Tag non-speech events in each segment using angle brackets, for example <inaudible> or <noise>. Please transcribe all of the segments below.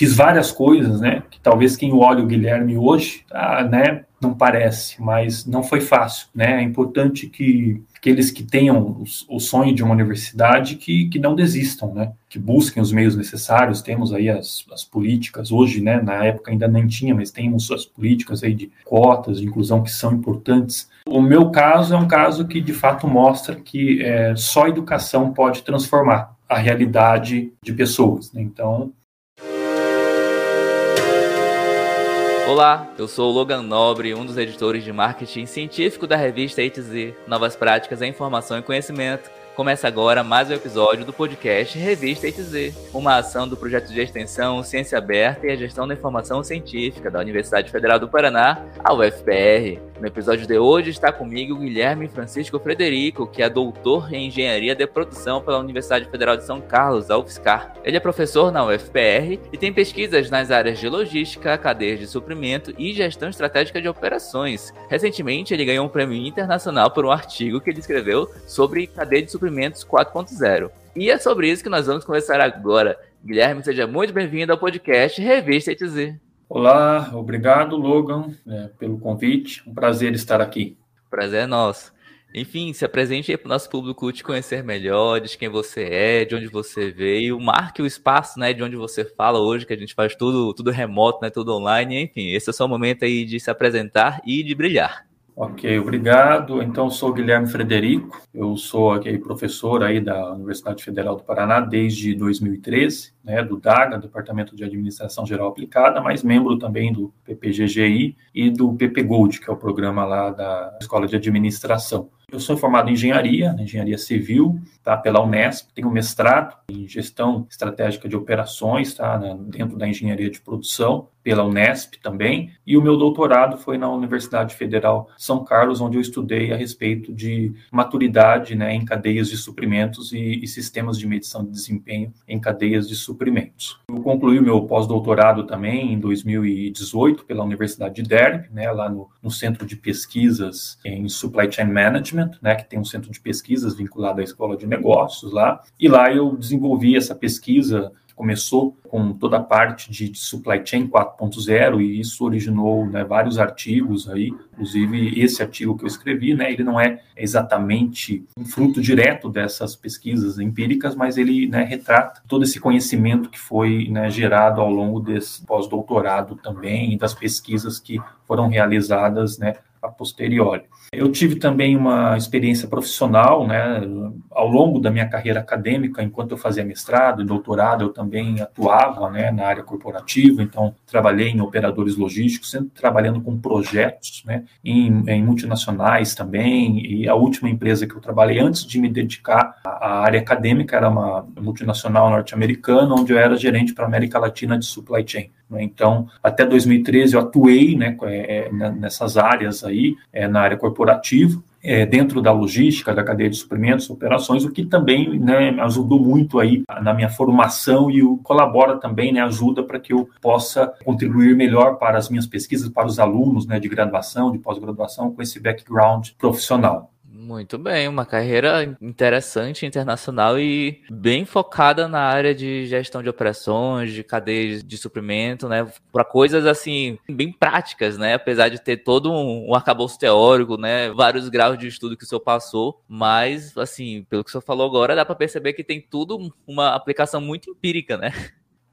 fiz várias coisas, né? Que talvez quem olha o Guilherme hoje, ah, né? Não parece, mas não foi fácil, né? É importante que aqueles que tenham o, sonho de uma universidade que, que não desistam, né? Que busquem os meios necessários. Temos aí as, as políticas hoje, né? Na época ainda nem tinha, mas temos as políticas aí de cotas, de inclusão que são importantes. O meu caso é um caso que de fato mostra que é, só educação pode transformar a realidade de pessoas. Né? Então, Olá, eu sou o Logan Nobre, um dos editores de marketing científico da revista ETZ, Novas Práticas em Informação e Conhecimento. Começa agora mais um episódio do podcast Revista ETZ, uma ação do projeto de extensão Ciência Aberta e a Gestão da Informação Científica da Universidade Federal do Paraná, a UFPR. No episódio de hoje está comigo Guilherme Francisco Frederico, que é doutor em Engenharia de Produção pela Universidade Federal de São Carlos, a UFSCar. Ele é professor na UFPR e tem pesquisas nas áreas de logística, cadeias de suprimento e gestão estratégica de operações. Recentemente, ele ganhou um prêmio internacional por um artigo que ele escreveu sobre cadeia de suprimentos 4.0. E é sobre isso que nós vamos conversar agora. Guilherme, seja muito bem-vindo ao podcast Revista ETZ. Olá, obrigado, Logan, é, pelo convite. Um prazer estar aqui. Prazer é nosso. Enfim, se apresente aí para o nosso público te conhecer melhor, de quem você é, de onde você veio, marque o espaço, né, de onde você fala hoje, que a gente faz tudo, tudo remoto, né, tudo online, enfim, esse é o seu momento aí de se apresentar e de brilhar. Ok, obrigado. Então, sou Guilherme Frederico, eu sou aqui professor aí da Universidade Federal do Paraná desde 2013, né, do DAGA, Departamento de Administração Geral Aplicada, mas membro também do PPGGI e do PP Gold, que é o programa lá da Escola de Administração. Eu sou formado em engenharia, engenharia civil, tá, pela Unesp, tenho mestrado em gestão estratégica de operações, tá, dentro da engenharia de produção, pela Unesp também, e o meu doutorado foi na Universidade Federal São Carlos, onde eu estudei a respeito de maturidade, né, em cadeias de suprimentos e, e sistemas de medição de desempenho em cadeias de suprimentos. Eu concluí o meu pós-doutorado também em 2018 pela Universidade de Derby, né, lá no, no Centro de Pesquisas em Supply Chain Management, né, que tem um centro de pesquisas vinculado à escola de negócios lá, e lá eu desenvolvi essa pesquisa começou com toda a parte de, supply chain 4.0 e isso originou né, vários artigos aí, inclusive esse artigo que eu escrevi, né, ele não é exatamente um fruto direto dessas pesquisas empíricas, mas ele né, retrata todo esse conhecimento que foi né, gerado ao longo desse pós-doutorado também e das pesquisas que foram realizadas né, a posteriori. Eu tive também uma experiência profissional, né, ao longo da minha carreira acadêmica, enquanto eu fazia mestrado e doutorado, eu também atuava, né, na área corporativa, então trabalhei em operadores logísticos, sempre trabalhando com projetos, né, em, em multinacionais também, e a última empresa que eu trabalhei antes de me dedicar à área acadêmica era uma multinacional norte-americana, onde eu era gerente para a América Latina de supply chain. Né. Então, até 2013 eu atuei, né, é, nessas áreas aí, é, na área corporativa dentro da logística, da cadeia de suprimentos, operações, o que também né, ajudou muito aí na minha formação e colabora também, né, ajuda para que eu possa contribuir melhor para as minhas pesquisas, para os alunos né, de graduação, de pós-graduação, com esse background profissional. Muito bem, uma carreira interessante, internacional e bem focada na área de gestão de operações, de cadeias de suprimento, né? Para coisas assim, bem práticas, né? Apesar de ter todo um, um arcabouço teórico, né? Vários graus de estudo que o senhor passou, mas, assim, pelo que o senhor falou agora, dá para perceber que tem tudo uma aplicação muito empírica, né?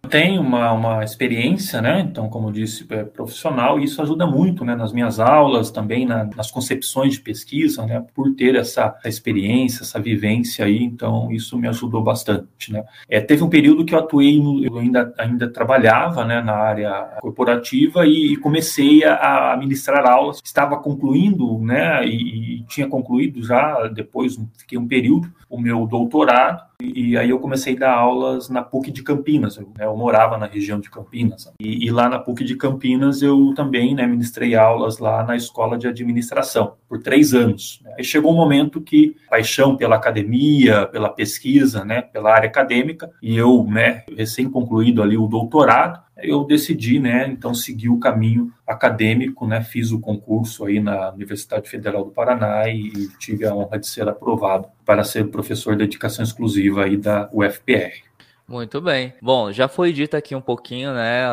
Tenho uma, uma experiência, né? Então, como disse, é profissional, e isso ajuda muito, né? Nas minhas aulas, também na, nas concepções de pesquisa, né? Por ter essa, essa, experiência, essa vivência aí, então isso me ajudou bastante, né? É, teve um período que eu atuei, no, eu ainda, ainda trabalhava, né? Na área corporativa e, e comecei a, a, ministrar aulas. Estava concluindo, né? E, e tinha concluído já, depois fiquei um período, o meu doutorado, e aí eu comecei a dar aulas na PUC de Campinas. Né, morava na região de Campinas. E, e, lá na PUC de Campinas eu também né, ministrei aulas lá na escola de administração por três anos. Aí chegou um momento que paixão pela academia, pela pesquisa, né, pela área acadêmica, e eu, né, recém concluído ali o doutorado, eu decidi, né, então seguir o caminho acadêmico, né, fiz o concurso aí na Universidade Federal do Paraná e, e tive a honra de ser aprovado para ser professor de dedicação exclusiva aí da UFPR. Muito bem. Bom, já foi dito aqui um pouquinho, né,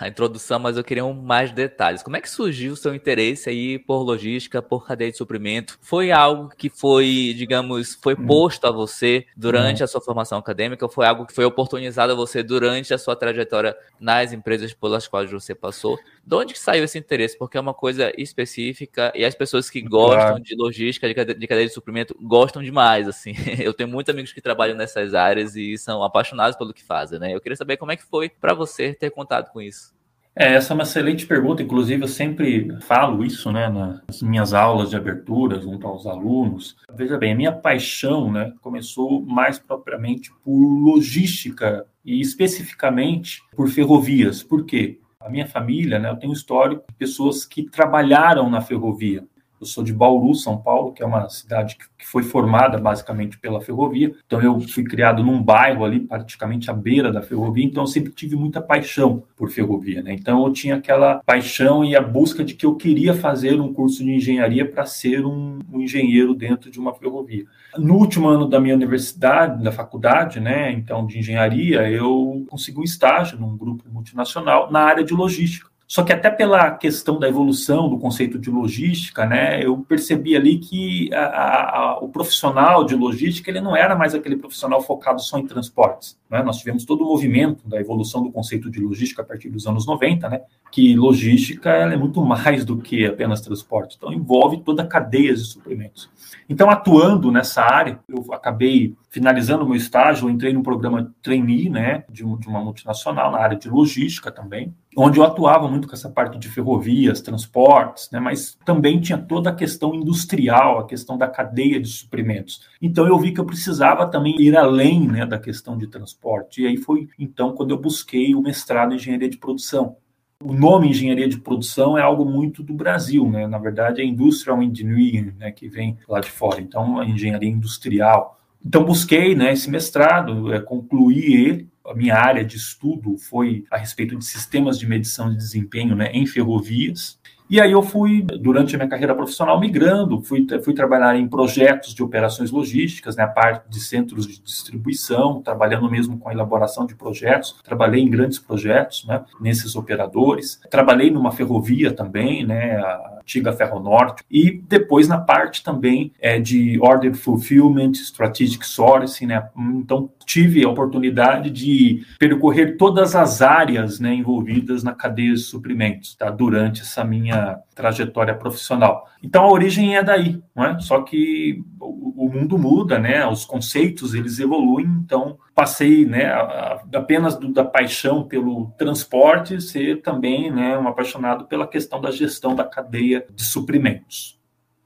a introdução, mas eu queria um mais detalhes. Como é que surgiu o seu interesse aí por logística, por cadeia de suprimento? Foi algo que foi, digamos, foi hum. posto a você durante hum. a sua formação acadêmica? Foi algo que foi oportunizado a você durante a sua trajetória nas empresas pelas quais você passou? De onde que saiu esse interesse? Porque é uma coisa específica e as pessoas que gostam claro. de logística, de cadeia, de suprimento, gostam demais, assim. <laughs> Eu tenho muitos amigos que trabalham nessas áreas e são apaixonados pelo que fazem, né? Eu queria saber como é que foi para você ter contato com isso. É, essa é uma excelente pergunta, inclusive eu sempre falo isso, né, nas minhas aulas de abertura junto aos alunos. Veja bem, a minha paixão, né, começou mais propriamente por logística e especificamente por ferrovias. Por quê? A minha família, né, eu tenho um histórico de pessoas que trabalharam na ferrovia. Eu sou de Bauru, São Paulo, que é uma cidade que, foi formada basicamente pela ferrovia. Então eu fui criado num bairro ali, praticamente à beira da ferrovia. Então eu sempre tive muita paixão por ferrovia, né? Então eu tinha aquela paixão e a busca de que eu queria fazer um curso de engenharia para ser um, um engenheiro dentro de uma ferrovia. No último ano da minha universidade, da faculdade, né, então de engenharia, eu consegui um estágio num grupo multinacional na área de logística. Só que até pela questão da evolução do conceito de logística, né, eu percebi ali que a, a, o profissional de logística ele não era mais aquele profissional focado só em transportes. Né? Nós tivemos todo o movimento da evolução do conceito de logística a partir dos anos 90, né, que logística é muito mais do que apenas transporte. Então envolve toda a cadeia de suprimentos. Então, atuando nessa área, eu acabei finalizando o meu estágio, eu entrei no programa trainee, né, de, de uma multinacional na área de logística também, onde eu atuava muito com essa parte de ferrovias, transportes, né, mas também tinha toda a questão industrial, a questão da cadeia de suprimentos. Então eu vi que eu precisava também ir além né, da questão de transporte. E aí foi então quando eu busquei o mestrado em engenharia de produção. O nome engenharia de produção é algo muito do Brasil, né? Na verdade, é industrial engineering, né, que vem lá de fora. Então, a engenharia industrial. Então, busquei né, esse mestrado, é, concluí ele, a minha área de estudo foi a respeito de sistemas de medição de desempenho né, em ferrovias. E aí eu fui, durante a minha carreira profissional, migrando, fui, fui trabalhar em projetos de operações logísticas, né, a parte de centros de distribuição, trabalhando mesmo com a elaboração de projetos, trabalhei em grandes projetos, né, nesses operadores, trabalhei numa ferrovia também, né, a antiga Ferronorte, e depois na parte também é, de Order Fulfillment, Strategic Sourcing, né, então tive a oportunidade de percorrer todas as áreas né, envolvidas na cadeia de suprimentos tá, durante essa minha trajetória profissional. Então a origem é daí, não é? Só que o, mundo muda, né? Os conceitos eles evoluem. Então passei, né, a, a, apenas do, da paixão pelo transporte ser também, né, um apaixonado pela questão da gestão da cadeia de suprimentos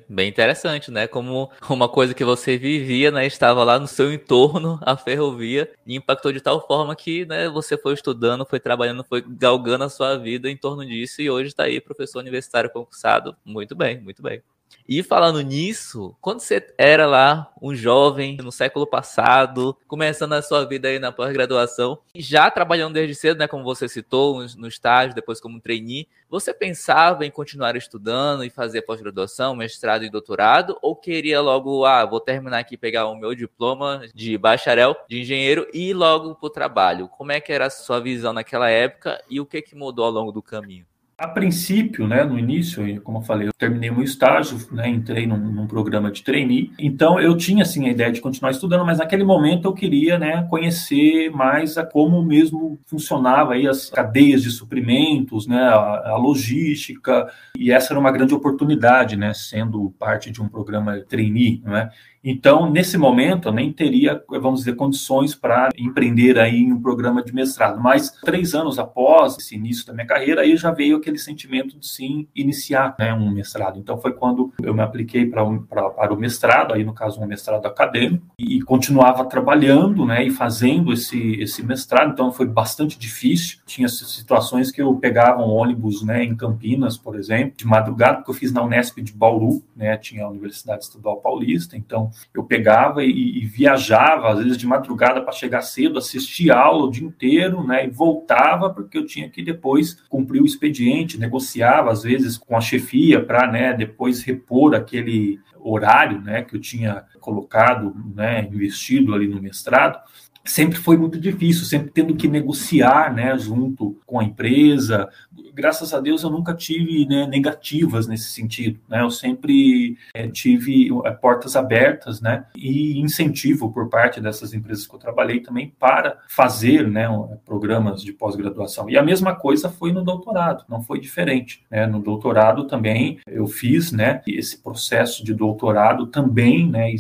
bem interessante, né? Como uma coisa que você vivia, né, estava lá no seu entorno, <laughs> a ferrovia, e impactou de tal forma que, né, você foi estudando, foi trabalhando, foi galgando a sua vida em torno disso e hoje está aí professor universitário concursado. Muito bem, muito bem. E falando nisso, quando você era lá um jovem no século passado, começando a sua vida aí na pós-graduação, já trabalhando desde cedo, né, como você citou, no estágio, depois como trainee, você pensava em continuar estudando e fazer pós-graduação, mestrado e doutorado, ou queria logo, ah, vou terminar aqui, pegar o meu diploma de bacharel de engenheiro e ir logo para o trabalho? Como é que era a sua visão naquela época e o que, que mudou ao longo do caminho? A princípio, né, no início, como eu falei, eu terminei meu estágio, né, entrei num, num, programa de trainee, então eu tinha assim a ideia de continuar estudando, mas naquele momento eu queria, né, conhecer mais a como mesmo funcionava aí as cadeias de suprimentos, né, a, a logística, e essa era uma grande oportunidade, né, sendo parte de um programa trainee, né? Então, nesse momento, eu nem teria, vamos dizer, condições para empreender aí em um programa de mestrado. Mas três anos após esse início da minha carreira, aí já veio aquele sentimento de sim iniciar né, um mestrado. Então, foi quando eu me apliquei para, o mestrado, aí no caso um mestrado acadêmico, e continuava trabalhando, né, e fazendo esse esse mestrado. Então, foi bastante difícil. Tinha situações que eu pegava um ônibus, né, em Campinas, por exemplo, de madrugada, porque eu fiz na Unesp de Bauru, né, tinha a Universidade Estadual Paulista. Então eu pegava e, e viajava, às vezes de madrugada para chegar cedo, assistia aula o dia inteiro, né, e voltava porque eu tinha que depois cumprir o expediente, negociava às vezes com a chefia para, né, depois repor aquele horário, né, que eu tinha colocado, né, investido ali no mestrado. sempre foi muito difícil, sempre tendo que negociar, né, junto com a empresa. Graças a Deus eu nunca tive né, negativas nesse sentido, né? Eu sempre é, tive é, portas abertas, né, e incentivo por parte dessas empresas que eu trabalhei também para fazer, né, programas de pós-graduação. E a mesma coisa foi no doutorado, não foi diferente, né? No doutorado também eu fiz, né, esse processo de doutorado também, né,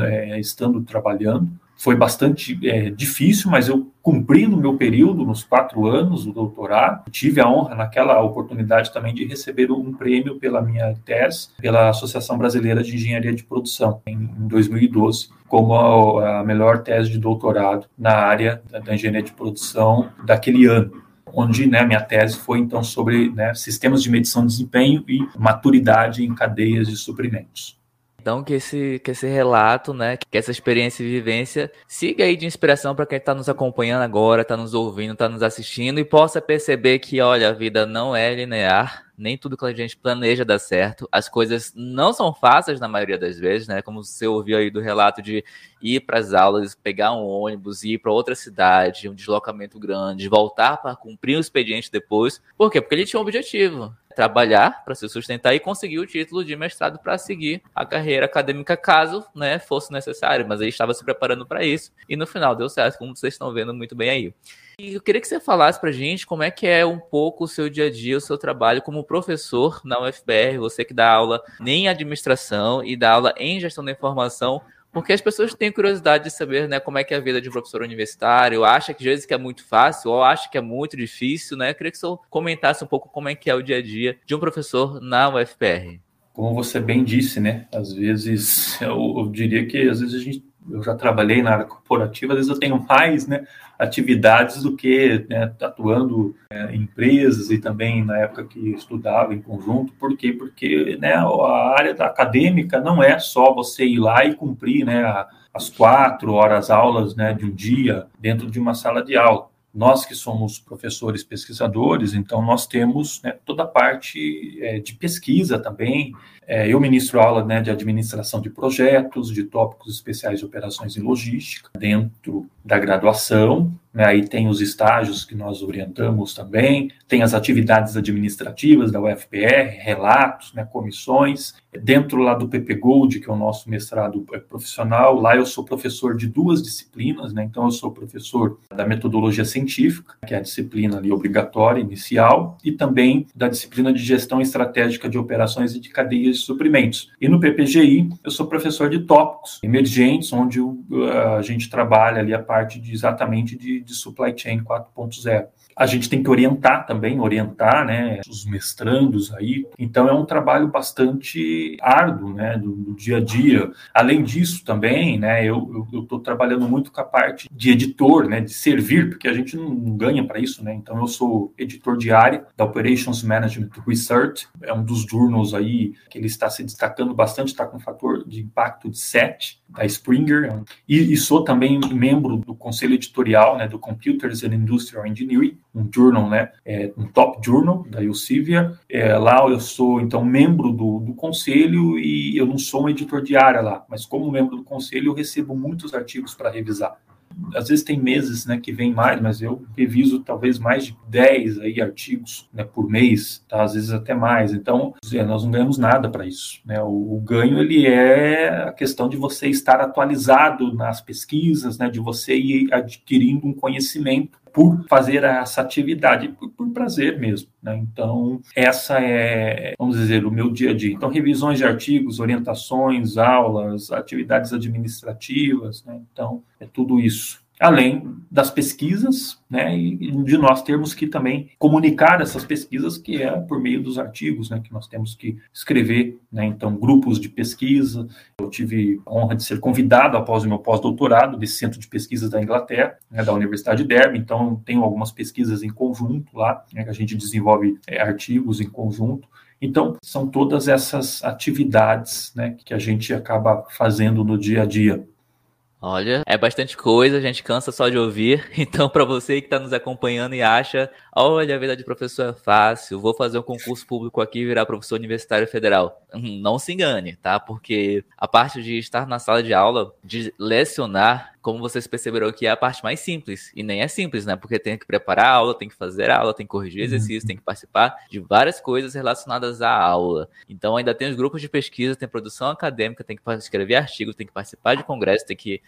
é, estando trabalhando foi bastante é, difícil, mas eu cumpri no meu período, nos quatro anos do doutorado. Tive a honra, naquela oportunidade também, de receber um prêmio pela minha tese, pela Associação Brasileira de Engenharia de Produção, em, em 2012, como a, melhor tese de doutorado na área da engenharia de produção daquele ano onde né, minha tese foi então sobre né, sistemas de medição de desempenho e maturidade em cadeias de suprimentos. Então, que esse, que esse relato, né, que essa experiência e vivência siga aí de inspiração para quem está nos acompanhando agora, está nos ouvindo, está nos assistindo e possa perceber que, olha, a vida não é linear, nem tudo que a gente planeja dá certo. As coisas não são fáceis na maioria das vezes, né? Como você ouviu aí do relato de ir para as aulas, pegar um ônibus, ir para outra cidade, um deslocamento grande, voltar para cumprir o expediente depois. Por quê? Porque ele tinha um objetivo trabalhar para se sustentar e conseguir o título de mestrado para seguir a carreira acadêmica caso né, fosse necessário, mas ele estava se preparando para isso e no final deu certo, como vocês estão vendo muito bem aí. E eu queria que você falasse para gente como é que é um pouco o seu dia a dia, o seu trabalho como professor na UFBR, você que dá aula em administração e dá aula em gestão da informação, porque as pessoas têm curiosidade de saber, né, como é que é a vida de um professor universitário, acha que às vezes que é muito fácil ou acha que é muito difícil, né? Eu queria que você comentasse um pouco como é que é o dia a dia de um professor na UFPR. Como você bem disse, né? Às vezes eu, eu diria que às vezes a gente eu já trabalhei na área corporativa, às vezes eu tenho mais né, atividades do que né, atuando é, em empresas e também na época que estudava em conjunto. Por quê? Porque né, a área da acadêmica não é só você ir lá e cumprir né, as quatro horas aulas né, de um dia dentro de uma sala de aula. Nós que somos professores pesquisadores, então nós temos né, toda a parte é, de pesquisa também, é, eu ministro aula né, de administração de projetos, de tópicos especiais de operações e logística, dentro da graduação. Né, aí tem os estágios que nós orientamos também, tem as atividades administrativas da UFPR, relatos, né, comissões. Dentro lá do PP Gold, que é o nosso mestrado é, profissional, lá eu sou professor de duas disciplinas, né, então eu sou professor da metodologia científica, que é a disciplina ali obrigatória, inicial, e também da disciplina de gestão estratégica de operações e de cadeias suprimentos. E no PPGI, eu sou professor de tópicos emergentes, onde a gente trabalha ali a parte de exatamente de, de supply chain 4.0 a gente tem que orientar também, orientar, né, os mestrandos aí. Então é um trabalho bastante árduo, né, do, do dia a dia. Além disso também, né, eu estou trabalhando muito com a parte de editor, né, de servir, porque a gente não ganha para isso, né. Então eu sou editor diário da Operations Management Research, é um dos journals aí que ele está se destacando bastante, está com um fator de impacto de 7 da Springer, e, e, sou também membro do conselho editorial né, do Computers and Industrial Engineering, um journal, né, é, um top journal da Elsevier. É, lá eu sou, então, membro do, do conselho e eu não sou um editor de área lá, mas como membro do conselho eu recebo muitos artigos para revisar às vezes tem meses né, que vem mais, mas eu reviso talvez mais de 10 aí, artigos né, por mês, tá? às vezes até mais. Então, nós não ganhamos nada para isso. Né? O, o, ganho ele é a questão de você estar atualizado nas pesquisas, né, de você ir adquirindo um conhecimento por fazer essa atividade, por, por prazer mesmo. Né? Então, essa é, vamos dizer, o meu dia a dia. Então, revisões de artigos, orientações, aulas, atividades administrativas, né? então, é tudo isso além das pesquisas, né, e de nós termos que também comunicar essas pesquisas, que é por meio dos artigos, né, que nós temos que escrever, né, então grupos de pesquisa. Eu tive a honra de ser convidado após o meu pós-doutorado desse centro de pesquisas da Inglaterra, né, da Universidade de Derby, então tenho algumas pesquisas em conjunto lá, né, que a gente desenvolve é, artigos em conjunto. Então, são todas essas atividades né, que a gente acaba fazendo no dia a dia. Olha, é bastante coisa, a gente cansa só de ouvir. <laughs> Então, para você que está nos acompanhando e acha, olha, a vida de professor é fácil, vou fazer um concurso público aqui e virar professor universitário federal. Hum, não se engane, tá? Porque a parte de estar na sala de aula, de lecionar, como vocês perceberam que é a parte mais simples. E nem é simples, né? Porque tem que preparar a aula, tem que fazer a aula, tem que corrigir exercícios, uhum. tem que participar de várias coisas relacionadas à aula. Então ainda tem os grupos de pesquisa, tem produção acadêmica, tem que escrever artigos, tem que participar de congresso, tem que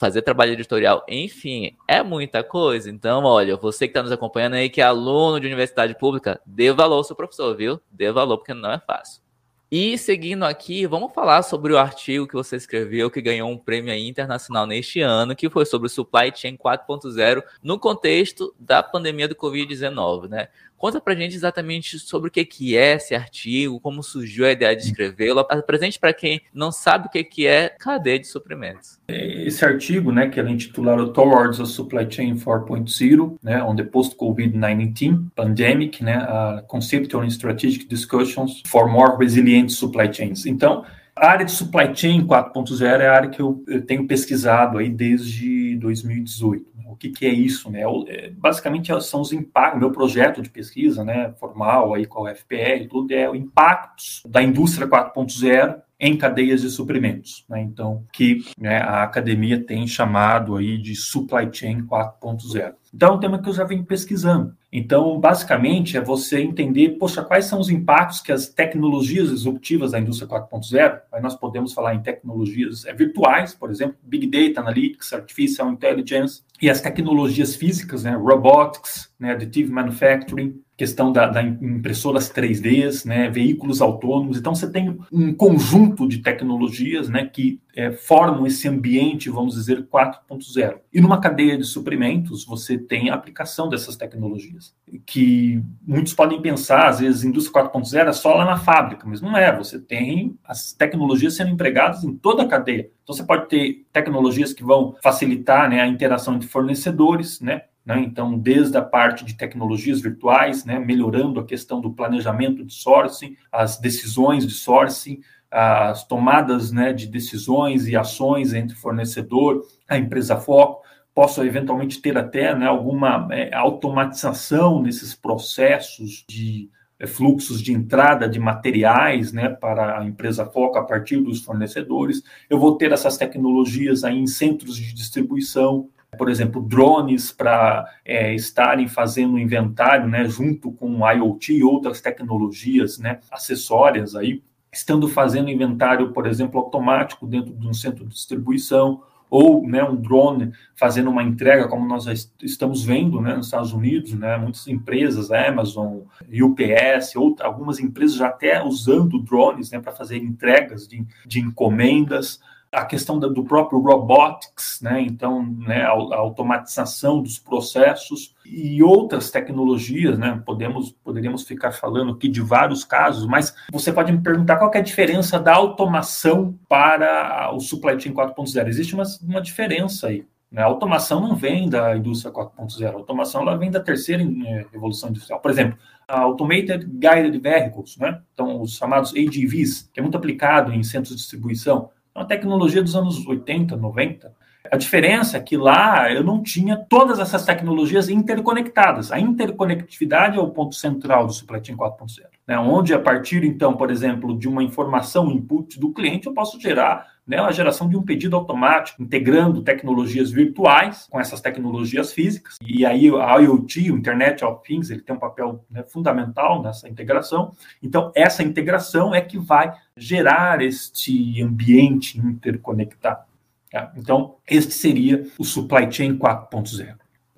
fazer trabalho editorial, enfim, é muita coisa. Então, olha, você que está nos acompanhando aí, que é aluno de universidade pública, dê valor ao seu professor, viu? Dê valor, porque não é fácil. E seguindo aqui, vamos falar sobre o artigo que você escreveu, que ganhou um prêmio internacional neste ano, que foi sobre o Supply Chain 4.0 no contexto da pandemia do Covid-19, né? Conta pra gente exatamente sobre o que, que é esse artigo, como surgiu a ideia de escrevê-lo. Apresente para quem não sabe o que, que é cadeia de suprimentos. Esse artigo, né, que é intitulado Towards a Supply Chain 4.0, né, on the Post-COVID-19 Pandemic, né, uh, Conceptual and Strategic Discussions for More Resilient Supply Chains. Então, a área de supply chain 4.0 é a área que eu, eu tenho pesquisado aí desde 2018 que, que é isso, né? É, basicamente são os impactos, meu projeto de pesquisa, né, formal aí com a UFPR tudo, é o impactos da indústria 4.0 em cadeias de suprimentos, né? Então, que né, a academia tem chamado aí de supply chain 4.0. Então, é um tema que eu já venho pesquisando. Então, basicamente, é você entender, poxa, quais são os impactos que as tecnologias disruptivas da indústria 4.0, aí nós podemos falar em tecnologias é, virtuais, por exemplo, Big Data Analytics, Artificial Intelligence, e as tecnologias físicas, né, Robotics, né, Additive Manufacturing, questão da, da impressoras 3D, né, veículos autônomos. Então, você tem um conjunto de tecnologias né, que é, formam esse ambiente, vamos dizer, 4.0. E numa cadeia de suprimentos, você tem a aplicação dessas tecnologias, que muitos podem pensar, às vezes, indústria 4.0 é só lá na fábrica, mas não é. Você tem as tecnologias sendo empregadas em toda a cadeia. Então, você pode ter tecnologias que vão facilitar né, a interação entre fornecedores, né, né? Então, desde a parte de tecnologias virtuais, né, melhorando a questão do planejamento de sourcing, as decisões de sourcing, as tomadas né, de decisões e ações entre fornecedor, a empresa foco, posso eventualmente ter até né, alguma é, automatização nesses processos de é, fluxos de entrada de materiais né, para a empresa foco a partir dos fornecedores. Eu vou ter essas tecnologias aí em centros de distribuição, por exemplo, drones para é, estarem fazendo inventário, né, junto com IoT e outras tecnologias, né, acessórias aí, estando fazendo inventário, por exemplo, automático dentro de um centro de distribuição, ou né, um drone fazendo uma entrega, como nós estamos vendo né, nos Estados Unidos, né, muitas empresas, Amazon, UPS, ou algumas empresas já até usando drones né, para fazer entregas de, de encomendas a questão do próprio robotics, né? Então, né, a, automatização dos processos e outras tecnologias, né? Podemos poderíamos ficar falando aqui de vários casos, mas você pode me perguntar qual é a diferença da automação para o supply chain 4.0. Existe uma, uma diferença aí. Né? A automação não vem da indústria 4.0, a automação ela vem da terceira eh, revolução industrial. Por exemplo, a Automated Guided Vehicles, né? então os chamados AGVs, que é muito aplicado em centros de distribuição uma tecnologia dos anos 80, 90. A diferença é que lá eu não tinha todas essas tecnologias interconectadas. A interconectividade é o ponto central do Supply Chain 4.0, né? onde a partir, então, por exemplo, de uma informação input do cliente, eu posso gerar né, a geração de um pedido automático, integrando tecnologias virtuais com essas tecnologias físicas. E aí a IoT, o Internet of Things, ele tem um papel né, fundamental nessa integração. Então, essa integração é que vai gerar este ambiente interconectado. Tá? Então, este seria o Supply Chain 4.0.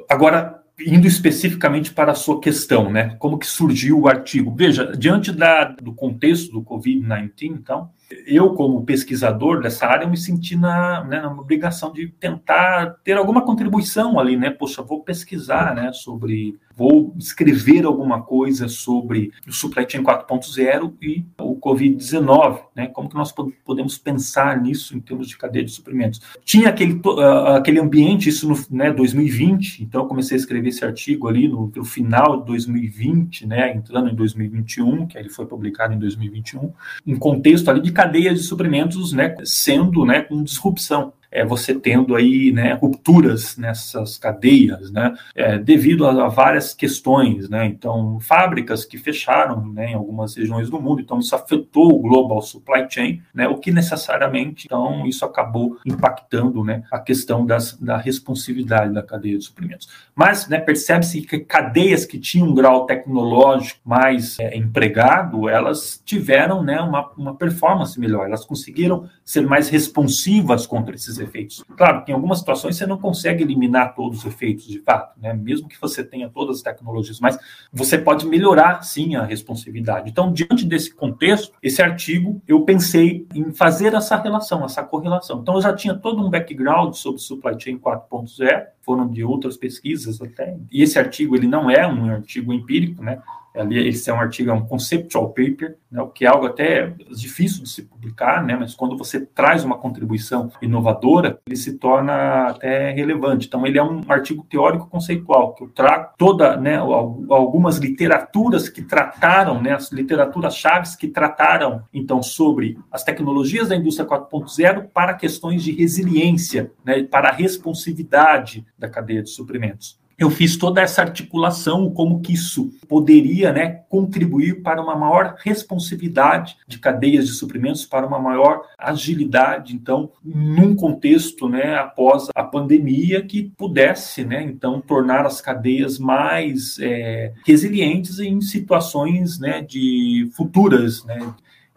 Agora, indo especificamente para a sua questão, né? Como que surgiu o artigo? Veja, diante da, do contexto do Covid-19, então, eu, como pesquisador dessa área, eu me senti na, né, na obrigação de tentar ter alguma contribuição ali, né? Poxa, vou pesquisar, né, sobre, vou escrever alguma coisa sobre o Supply Chain 4.0 e o Covid-19, né? Como que nós podemos pensar nisso em termos de cadeia de suprimentos? Tinha aquele, uh, aquele ambiente, isso no né, 2020, então eu comecei a escrever esse artigo ali no, no final de 2020, né, entrando em 2021, que ele foi publicado em 2021, um contexto ali de cadeias de suprimentos, né, sendo, né, com disrupção. É, você tendo aí né, rupturas nessas cadeias, né, é, devido a, a, várias questões, né, então fábricas que fecharam né, em algumas regiões do mundo, então isso afetou o global supply chain, né, o que necessariamente, então isso acabou impactando né, a questão das, da responsividade da cadeia de suprimentos. Mas né, percebe-se que cadeias que tinham um grau tecnológico mais é, empregado, elas tiveram né, uma, uma performance melhor, elas conseguiram ser mais responsivas contra esses efeitos. Claro que em algumas situações você não consegue eliminar todos os efeitos de fato, né? mesmo que você tenha todas as tecnologias, mas você pode melhorar sim a responsividade. Então, diante desse contexto, esse artigo eu pensei em fazer essa relação, essa correlação. Então, eu já tinha todo um background sobre supply chain 4.0, foram de outras pesquisas até. E esse artigo ele não é um artigo empírico, né? Ali, esse é um artigo, é um conceptual paper, né, o que é algo até difícil de se publicar, né, mas quando você traz uma contribuição inovadora, ele se torna até relevante. Então, ele é um artigo teórico conceitual, que eu trago toda, né, algumas literaturas que trataram, né, as literaturas chaves que trataram, então, sobre as tecnologias da indústria 4.0 para questões de resiliência, né, para a responsividade da cadeia de suprimentos eu fiz toda essa articulação, como que isso poderia né, contribuir para uma maior responsividade de cadeias de suprimentos, para uma maior agilidade, então, num contexto né, após a pandemia, que pudesse, né, então, tornar as cadeias mais é, resilientes em situações né, de futuras, né,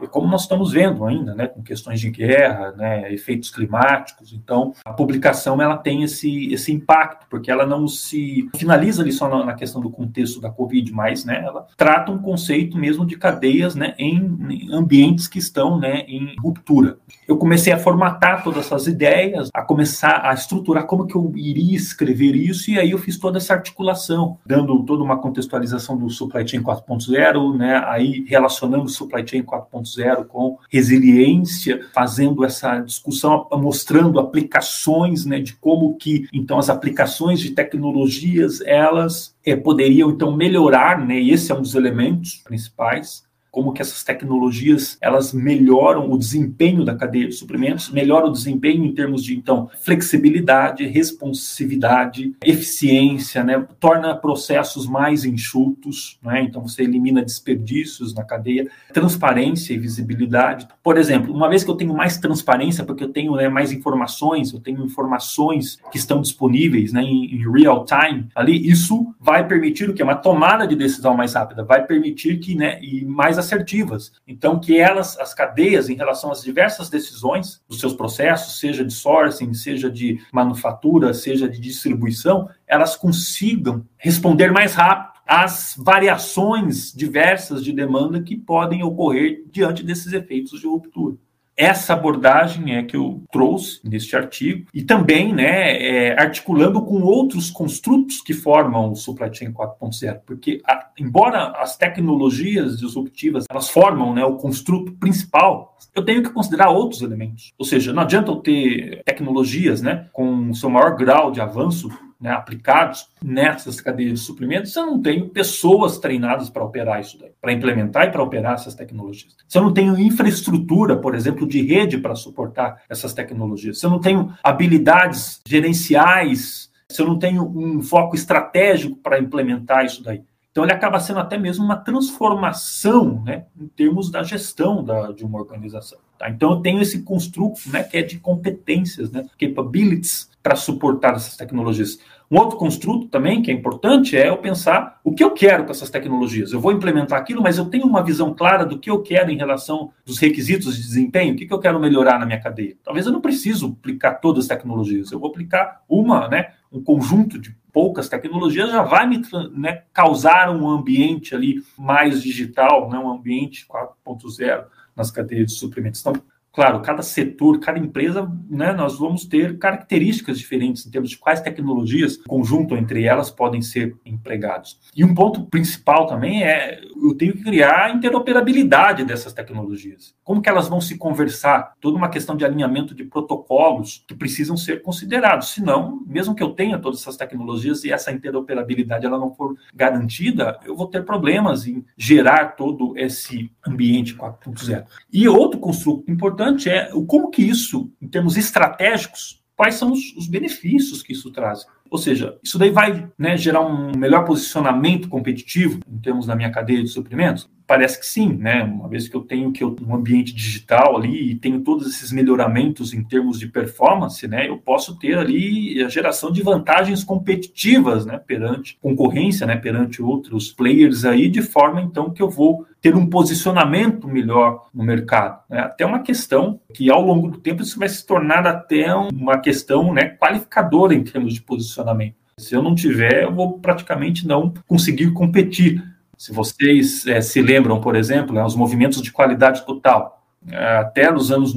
como nós estamos vendo ainda, né, com questões de guerra, né, efeitos climáticos, então a publicação ela tem esse, esse impacto, porque ela não se finaliza ali só na, na questão do contexto da Covid, mas né, ela trata um conceito mesmo de cadeias né, em, em ambientes que estão né, em ruptura. Eu comecei a formatar todas essas ideias, a começar a estruturar como que eu iria escrever isso, e aí eu fiz toda essa articulação, dando toda uma contextualização do supply chain 4.0, né, aí relacionando o supply chain 4.0 4.0 com resiliência, fazendo essa discussão, mostrando aplicações, né, de como que então as aplicações de tecnologias elas é, poderiam então melhorar, né, e esse é um dos elementos principais como que essas tecnologias elas melhoram o desempenho da cadeia de suprimentos, melhoram o desempenho em termos de então flexibilidade, responsividade, eficiência, né? torna processos mais enxutos, né? então você elimina desperdícios na cadeia, transparência e visibilidade. Por exemplo, uma vez que eu tenho mais transparência, porque eu tenho né, mais informações, eu tenho informações que estão disponíveis né, em, em real time ali, isso vai permitir o que uma tomada de decisão mais rápida, vai permitir que né, e mais assertivas. Então, que elas, as cadeias, em relação às diversas decisões dos seus processos, seja de sourcing, seja de manufatura, seja de distribuição, elas consigam responder mais rápido às variações diversas de demanda que podem ocorrer diante desses efeitos de ruptura. Essa abordagem é que eu trouxe neste artigo e também, né, é, articulando com outros construtos que formam o supply chain 4.0, porque a, embora as tecnologias disruptivas elas formam, né, o construto principal, eu tenho que considerar outros elementos. Ou seja, não adianta eu ter tecnologias, né, com seu maior grau de avanço né, aplicados nessas cadeias de suprimentos, eu não tenho pessoas treinadas para operar isso daí, para implementar e para operar essas tecnologias. Se eu não tenho infraestrutura, por exemplo, de rede para suportar essas tecnologias, se eu não tenho habilidades gerenciais, se eu não tenho um foco estratégico para implementar isso daí. Então, ele acaba sendo até mesmo uma transformação né, em termos da gestão da, de uma organização. Tá? Então, eu tenho esse construto né, que é de competências, né, capabilities, para suportar essas tecnologias. Um outro construto também que é importante é eu pensar o que eu quero com essas tecnologias. Eu vou implementar aquilo, mas eu tenho uma visão clara do que eu quero em relação dos requisitos de desempenho, o que, eu quero melhorar na minha cadeia. Talvez eu não preciso aplicar todas as tecnologias, eu vou aplicar uma, né, um conjunto de poucas tecnologias já vai me né, causar um ambiente ali mais digital, né, um ambiente 4.0 nas cadeias de suprimentos. Então, Claro, cada setor, cada empresa, né, nós vamos ter características diferentes em termos de quais tecnologias, conjunto entre elas, podem ser empregados. E um ponto principal também é eu tenho que criar a interoperabilidade dessas tecnologias. Como que elas vão se conversar? Toda uma questão de alinhamento de protocolos que precisam ser considerados. Senão, mesmo que eu tenha todas essas tecnologias e essa interoperabilidade ela não for garantida, eu vou ter problemas em gerar todo esse ambiente 4.0. E outro construto importante importante é como que isso, em termos estratégicos, quais são os, os benefícios que isso traz. Ou seja, isso daí vai né, gerar um melhor posicionamento competitivo em termos da minha cadeia de suprimentos? Parece que sim, né? Uma vez que eu tenho que eu, um ambiente digital ali e tenho todos esses melhoramentos em termos de performance, né? Eu posso ter ali a geração de vantagens competitivas, né? Perante concorrência, né? Perante outros players aí, de forma então que eu vou ter um posicionamento melhor no mercado. Né? Até uma questão que ao longo do tempo isso vai se tornar até uma questão né, qualificadora em termos de posicionamento. Se eu não tiver, eu vou praticamente não conseguir competir. Se vocês é, se lembram, por exemplo, né, os movimentos de qualidade total, é, até nos anos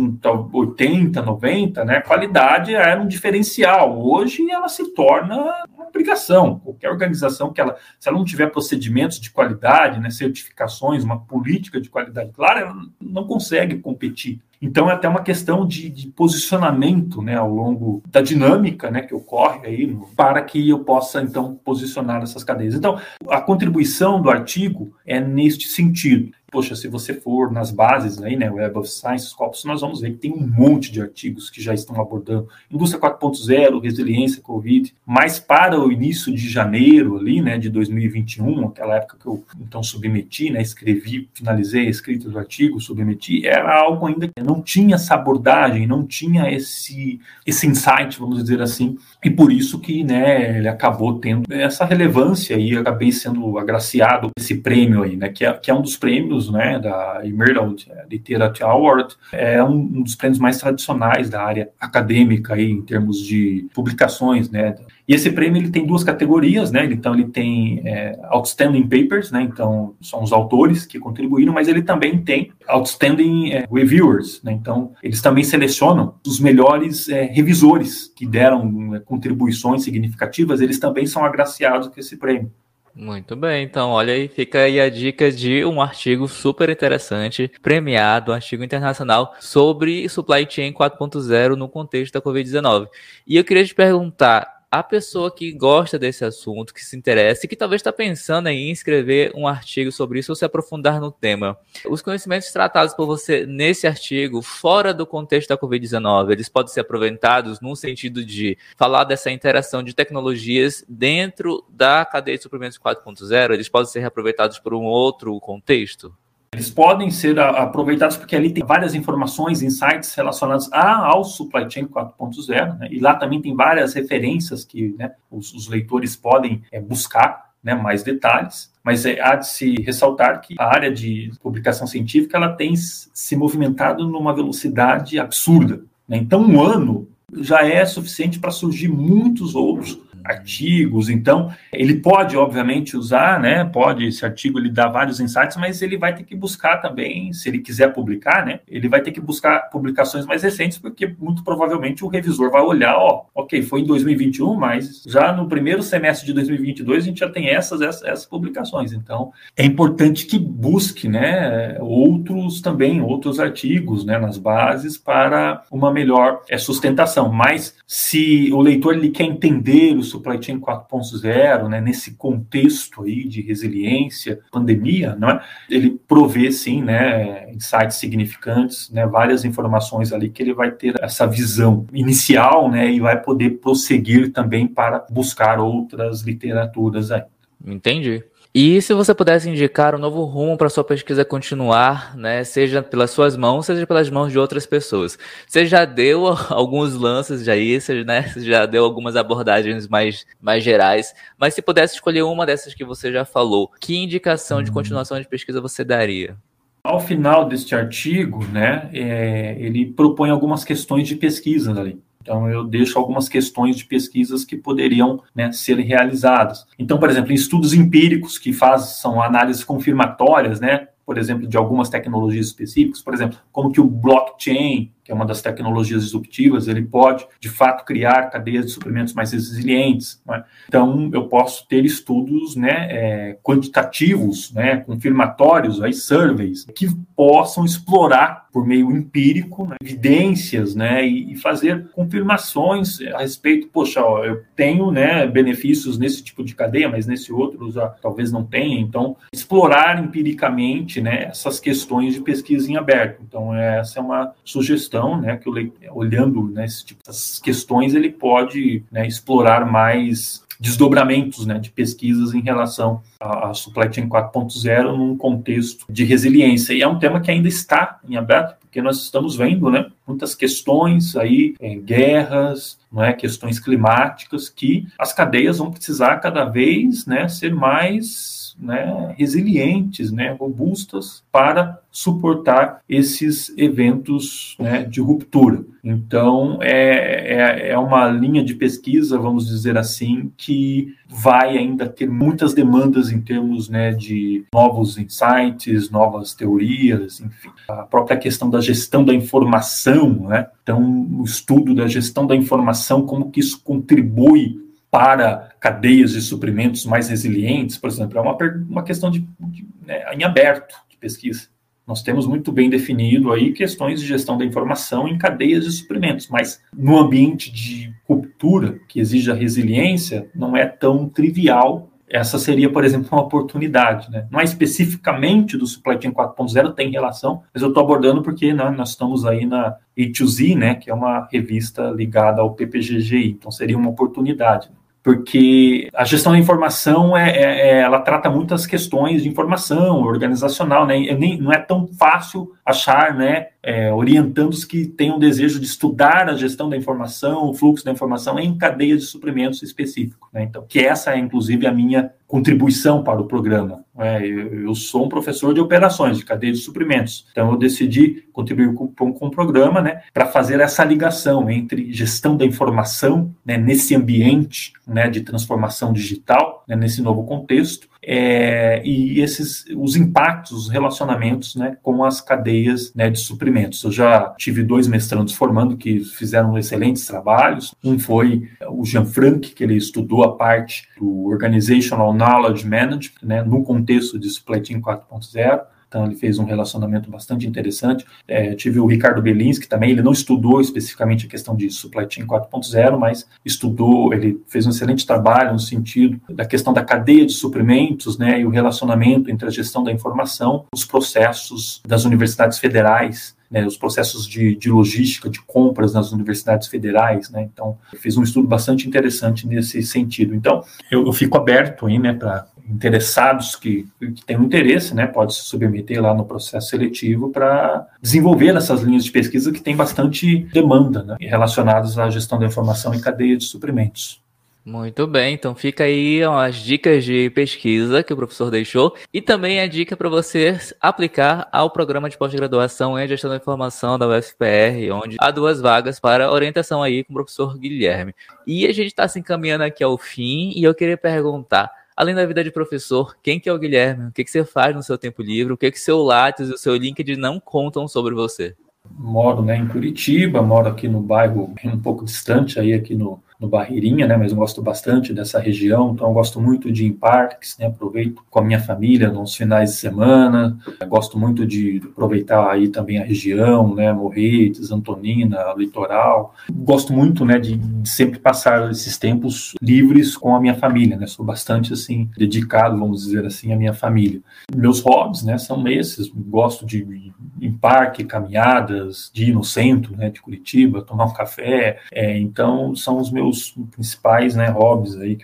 80, 90, né, qualidade era um diferencial. Hoje ela se torna uma obrigação. Qualquer organização que ela, se ela não tiver procedimentos de qualidade, né, certificações, uma política de qualidade clara, ela não consegue competir. Então é até uma questão de, de, posicionamento, né, ao longo da dinâmica, né, que ocorre aí, para que eu possa então posicionar essas cadeias. Então a contribuição do artigo é neste sentido. Poxa, se você for nas bases aí, né, Web of Science, Scopus, nós vamos ver que tem um monte de artigos que já estão abordando. Indústria 4.0, resiliência, Covid, mas para o início de janeiro ali, né, de 2021, aquela época que eu então submeti, né, escrevi, finalizei a escrita do artigo, submeti, era algo ainda que não tinha essa abordagem, não tinha esse esse insight, vamos dizer assim, e por isso que, né, ele acabou tendo essa relevância e acabei sendo agraciado esse prêmio aí, né, que é, que é um dos prêmios né, da Emerald Literature Award, é um, um, dos prêmios mais tradicionais da área acadêmica aí, em termos de publicações, né? E esse prêmio ele tem duas categorias, né? Então ele tem é, Outstanding Papers, né? Então são os autores que contribuíram, mas ele também tem Outstanding é, Reviewers, né? Então eles também selecionam os melhores é, revisores que deram é, contribuições significativas, eles também são agraciados com esse prêmio. Muito bem, então olha aí, fica aí a dica de um artigo super interessante, premiado, um artigo internacional sobre supply chain 4.0 no contexto da Covid-19. E eu queria te perguntar, a pessoa que gosta desse assunto, que se interessa e que talvez está pensando em escrever um artigo sobre isso ou se aprofundar no tema. Os conhecimentos tratados por você nesse artigo, fora do contexto da Covid-19, eles podem ser aproveitados no sentido de falar dessa interação de tecnologias dentro da cadeia de suprimentos 4.0, eles podem ser reaproveitados por um outro contexto? Eles podem ser aproveitados porque ali tem várias informações, insights relacionados ao Supply Chain 4.0, né? e lá também tem várias referências que né, os, os, leitores podem é, buscar né, mais detalhes, mas é, há de se ressaltar que a área de publicação científica ela tem se movimentado numa velocidade absurda. Né? Então, um ano já é suficiente para surgir muitos outros artigos. Então, ele pode, obviamente, usar, né? Pode, esse artigo ele dá vários insights, mas ele vai ter que buscar também, se ele quiser publicar, né? Ele vai ter que buscar publicações mais recentes, porque muito provavelmente o revisor vai olhar, ó, ok, foi em 2021, mas já no primeiro semestre de 2022 a gente já tem essas, essas, essas publicações. Então, é importante que busque, né? Outros também, outros artigos, né? Nas bases para uma melhor é, sustentação. Mas se o leitor ele quer entender supply chain 4.0, né, nesse contexto aí de resiliência, pandemia, não é? ele provê, sim, né, insights significantes, né, várias informações ali que ele vai ter essa visão inicial né, e vai poder prosseguir também para buscar outras literaturas aí. Entendi. E se você pudesse indicar um novo rumo para sua pesquisa continuar, né, seja pelas suas mãos, seja pelas mãos de outras pessoas. Você já deu <laughs> alguns lances já isso, né? Você já deu algumas abordagens mais, mais gerais, mas se pudesse escolher uma dessas que você já falou, que indicação de continuação de pesquisa você daria? Ao final deste artigo, né, é, ele propõe algumas questões de pesquisa ali. Então, eu deixo algumas questões de pesquisas que poderiam né, ser realizadas. Então, por exemplo, em estudos empíricos que façam análises confirmatórias, né, por exemplo, de algumas tecnologias específicas, por exemplo, como que o blockchain que é uma das tecnologias disruptivas, ele pode, de fato, criar cadeias de suprimentos mais resilientes. Né? Então, eu posso ter estudos né, é, quantitativos, né, confirmatórios, aí, surveys, que possam explorar, por meio empírico, né, evidências né, e, e, fazer confirmações a respeito, poxa, ó, eu tenho né, benefícios nesse tipo de cadeia, mas nesse outro já talvez não tenha. Então, explorar empiricamente né, essas questões de pesquisa em aberto. Então, essa é uma sugestão né, que olhando né, esse tipo, essas questões, ele pode né, explorar mais desdobramentos né, de pesquisas em relação à, supply chain 4.0 num contexto de resiliência. E é um tema que ainda está em aberto, porque nós estamos vendo né, muitas questões aí, é, guerras, não é, questões climáticas, que as cadeias vão precisar cada vez né, ser mais né, resilientes, né, robustas para suportar esses eventos né, de ruptura. Então, é, é, é, uma linha de pesquisa, vamos dizer assim, que vai ainda ter muitas demandas em termos né, de novos insights, novas teorias, enfim. A própria questão da gestão da informação, né? Então, o estudo da gestão da informação, como que isso contribui para cadeias de suprimentos mais resilientes, por exemplo, é uma, uma questão de, de né, em aberto de pesquisa. Nós temos muito bem definido aí questões de gestão da informação em cadeias de suprimentos, mas no ambiente de ruptura que exige a resiliência, não é tão trivial. Essa seria, por exemplo, uma oportunidade. Né? Não é especificamente do Supply Chain 4.0, tem relação, mas eu estou abordando porque né, nós estamos aí na A2Z, né, que é uma revista ligada ao PPGGI, então seria uma oportunidade porque a gestão da informação é, é, é, ela trata muitas questões de informação organizacional, né? Nem, não é tão fácil achar, né, é, orientandos que tenham desejo de estudar a gestão da informação, o fluxo da informação em cadeia de suprimentos específico. Né? Então, que essa é inclusive a minha contribuição para o programa. É, eu, eu, sou um professor de operações, de cadeia de suprimentos. Então, eu decidi contribuir com, com o programa né, para fazer essa ligação entre gestão da informação né, nesse ambiente né, de transformação digital, né, nesse novo contexto, é, e esses os impactos, os relacionamentos né, com as cadeias né, de suprimentos. Eu já tive dois mestrandos formando que fizeram excelentes trabalhos. Um foi o Jean Frank, que ele estudou a parte do Organizational Knowledge Management né, no contexto de Supply Chain 4.0 então ele fez um relacionamento bastante interessante. É, tive o Ricardo Belinski também, ele não estudou especificamente a questão de supply chain 4.0, mas estudou, ele fez um excelente trabalho no sentido da questão da cadeia de suprimentos, né, e o relacionamento entre a gestão da informação, os processos das universidades federais né, os processos de, de, logística, de compras nas universidades federais, né, então fiz um estudo bastante interessante nesse sentido. Então, eu, eu fico aberto né, para interessados que, que têm um interesse, né, pode se submeter lá no processo seletivo para desenvolver essas linhas de pesquisa que tem bastante demanda, né, relacionadas à gestão da informação e cadeia de suprimentos. Muito bem, então fica aí as dicas de pesquisa que o professor deixou e também a dica para você aplicar ao programa de pós-graduação em gestão da informação da UFPR, onde há duas vagas para orientação aí com o professor Guilherme. E a gente está se encaminhando aqui ao fim e eu queria perguntar, além da vida de professor, quem que é o Guilherme? O que, que você faz no seu tempo livre? O que que seu Lattes e o seu LinkedIn não contam sobre você? Moro né, em Curitiba, moro aqui no bairro um pouco distante, aí aqui no, no Barreirinha, né, mas gosto bastante dessa região, então gosto muito de ir em parques, né, aproveito com a minha família nos finais de semana, gosto muito de aproveitar aí também a região, né, Morretes, Antonina, Litoral, gosto muito, né, de, sempre passar esses tempos livres com a minha família, né, sou bastante, assim, dedicado, vamos dizer assim, à minha família. Meus hobbies, né, são esses, gosto de em parque, caminhadas, de ir no centro, né, de Curitiba, tomar um café, é, então são os meus principais né, hobbies aí,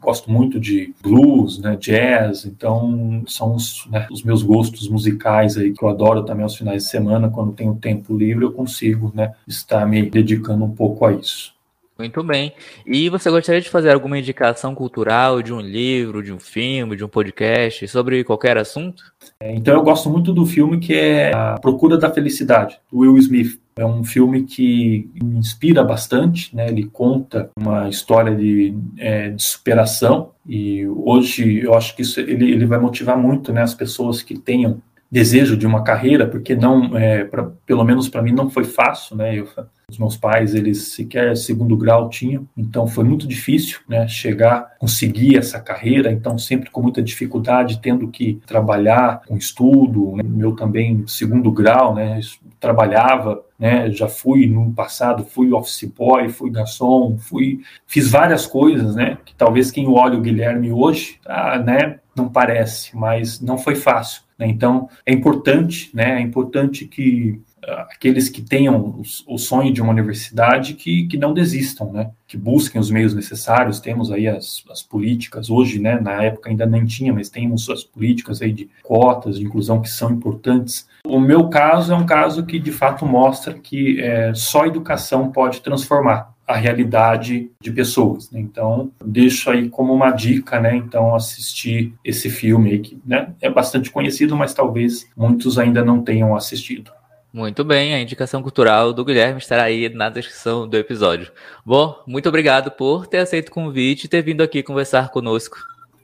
gosto muito de blues, né, jazz, então são os, né, os, meus gostos musicais aí que eu adoro também aos finais de semana, quando tenho tempo livre eu consigo, né, estar me dedicando um pouco a isso. Muito bem. E você gostaria de fazer alguma indicação cultural de um livro, de um filme, de um podcast sobre qualquer assunto? É, então eu gosto muito do filme que é A Procura da Felicidade, do Will Smith. É um filme que me inspira bastante, né? Ele conta uma história de, é, de superação e hoje eu acho que isso ele, ele vai motivar muito, né? As pessoas que tenham desejo de uma carreira, porque não, é, pra, pelo menos para mim não foi fácil, né? Eu, os meus pais, eles sequer segundo grau tinham, então foi muito difícil, né? Chegar, conseguir essa carreira, então sempre com muita dificuldade, tendo que trabalhar com estudo, né? meu também segundo grau, né? Trabalhava, né? Já fui no passado, fui office boy, fui garçom, fui, fiz várias coisas, né? Que talvez quem olha o Guilherme hoje, ah, né? Não parece, mas não foi fácil. Né? Então, é importante, né? É importante que aqueles que tenham o, sonho de uma universidade que, que não desistam, né? Que busquem os meios necessários. Temos aí as, as políticas hoje, né? Na época ainda nem tinha, mas temos as políticas aí de cotas de inclusão que são importantes. O meu caso é um caso que de fato mostra que é, só educação pode transformar a realidade de pessoas. Né? Então, deixo aí como uma dica, né? Então, assistir esse filme aí, que né, é bastante conhecido, mas talvez muitos ainda não tenham assistido. Muito bem, a indicação cultural do Guilherme estará aí na descrição do episódio. Bom, muito obrigado por ter aceito o convite e ter vindo aqui conversar conosco.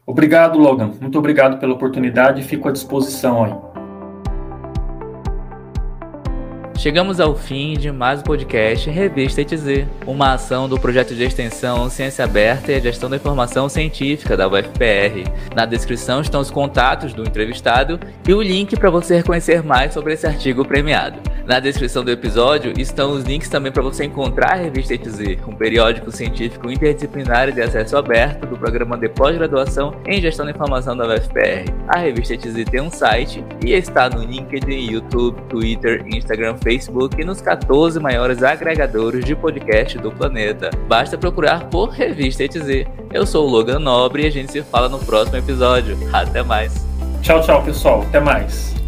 Obrigado, Logan. Muito obrigado pela oportunidade e fico à disposição aí. Chegamos ao fim de mais um podcast Revista ETZ, uma ação do projeto de extensão Ciência Aberta e a Gestão da Informação Científica da UFPR. Na descrição estão os contatos do entrevistado e o link para você conhecer mais sobre esse artigo premiado. Na descrição do episódio estão os links também para você encontrar a Revista ETZ, um periódico científico interdisciplinar de acesso aberto do programa de pós-graduação em Gestão da Informação da UFPR. A Revista ETZ tem um site e está no LinkedIn, YouTube, Twitter, Instagram, Facebook Facebook e nos 14 maiores agregadores de podcast do planeta. Basta procurar por Revista ETZ. Eu sou o Logan Nobre e a gente se fala no próximo episódio. Até mais. Tchau, tchau, pessoal. Até mais.